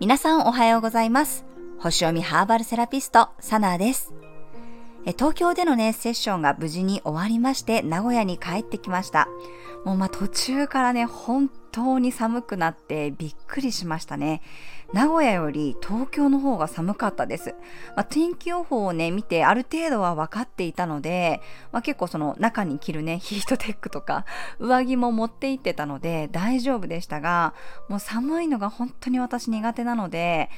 皆さんおはようございます。星読みハーバルセラピスト、サナーです。東京でのね、セッションが無事に終わりまして、名古屋に帰ってきました。もうまあ途中からね、本当に寒くなってびっくりしましたね。名古屋より東京の方が寒かったです。まあ、天気予報をね、見てある程度は分かっていたので、まあ、結構その中に着るね、ヒートテックとか上着も持って行ってたので大丈夫でしたが、もう寒いのが本当に私苦手なので、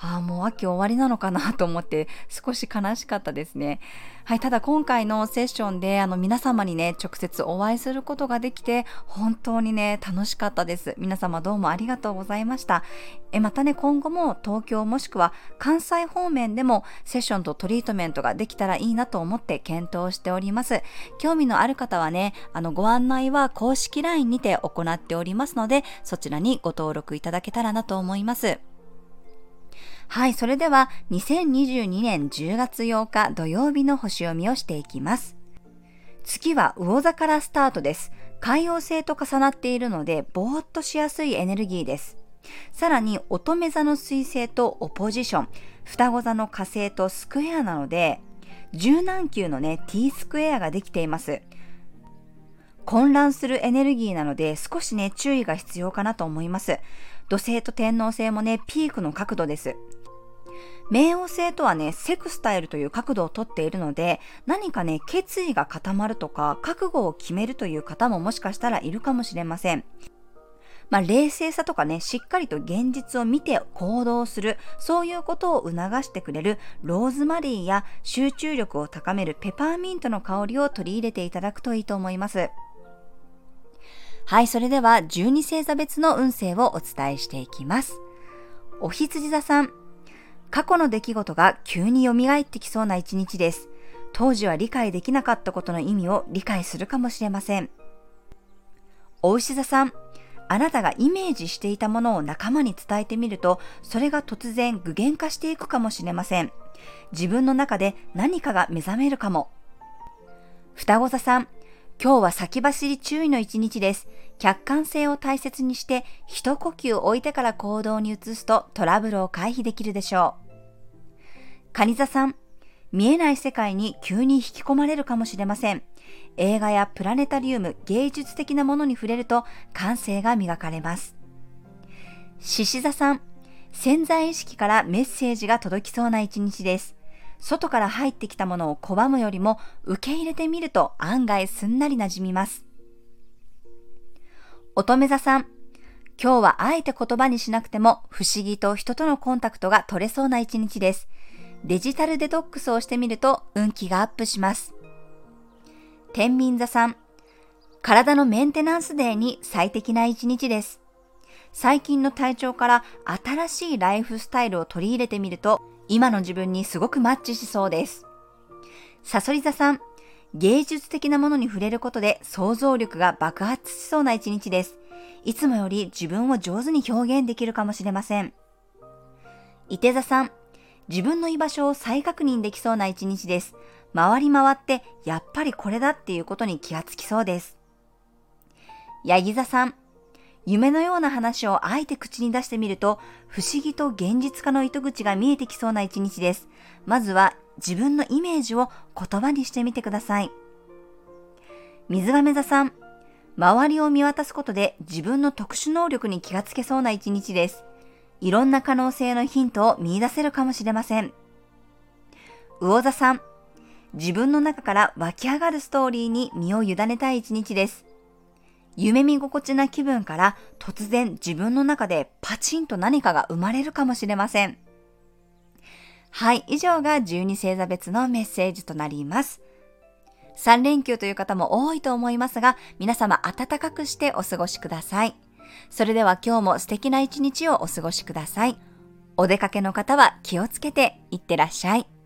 ああ、もう秋終わりなのかなと思って少し悲しかったですね。はい、ただ今回のセッションであの皆様にね、直接お会いすることができて本当にね、楽しかったです。皆様どうもありがとうございました。えまたね、今後も東京もしくは関西方面でもセッションとトリートメントができたらいいなと思って検討しております。興味のある方はね、あのご案内は公式 LINE にて行っておりますので、そちらにご登録いただけたらなと思います。はい、それでは2022年10月8日土曜日の星読みをしていきます。月は魚座からスタートです。海王星と重なっているので、ぼーっとしやすいエネルギーです。さらに乙女座の水星とオポジション、双子座の火星とスクエアなので、柔軟球のね、T スクエアができています。混乱するエネルギーなので少しね、注意が必要かなと思います。土星と天王星もね、ピークの角度です。冥王星とはね、セクスタイルという角度をとっているので、何かね、決意が固まるとか、覚悟を決めるという方ももしかしたらいるかもしれません。まあ、冷静さとかね、しっかりと現実を見て行動する、そういうことを促してくれるローズマリーや集中力を高めるペパーミントの香りを取り入れていただくといいと思います。はい、それでは12星座別の運勢をお伝えしていきます。お羊座さん、過去の出来事が急に蘇ってきそうな一日です。当時は理解できなかったことの意味を理解するかもしれません。お牛座さん、あなたがイメージしていたものを仲間に伝えてみると、それが突然具現化していくかもしれません。自分の中で何かが目覚めるかも。双子座さん、今日は先走り注意の一日です。客観性を大切にして一呼吸置いてから行動に移すとトラブルを回避できるでしょう。カニ座さん、見えない世界に急に引き込まれるかもしれません。映画やプラネタリウム、芸術的なものに触れると感性が磨かれます。獅子座さん、潜在意識からメッセージが届きそうな一日です。外から入ってきたものを拒むよりも受け入れてみると案外すんなり馴染みます。乙女座さん、今日はあえて言葉にしなくても不思議と人とのコンタクトが取れそうな一日です。デジタルデトックスをしてみると運気がアップします。天秤座さん、体のメンテナンスデーに最適な一日です。最近の体調から新しいライフスタイルを取り入れてみると今の自分にすごくマッチしそうです。サソリ座さん、芸術的なものに触れることで想像力が爆発しそうな一日です。いつもより自分を上手に表現できるかもしれません。伊手座さん、自分の居場所を再確認できそうな一日です。回り回ってやっぱりこれだっていうことに気がつきそうです。ヤギ座さん、夢のような話をあえて口に出してみると、不思議と現実化の糸口が見えてきそうな一日です。まずは自分のイメージを言葉にしてみてください。水亀座さん、周りを見渡すことで自分の特殊能力に気がつけそうな一日です。いろんな可能性のヒントを見出せるかもしれません。魚座さん、自分の中から湧き上がるストーリーに身を委ねたい一日です。夢見心地な気分から突然自分の中でパチンと何かが生まれるかもしれません。はい、以上が12星座別のメッセージとなります。3連休という方も多いと思いますが、皆様暖かくしてお過ごしください。それでは今日も素敵な一日をお過ごしください。お出かけの方は気をつけていってらっしゃい。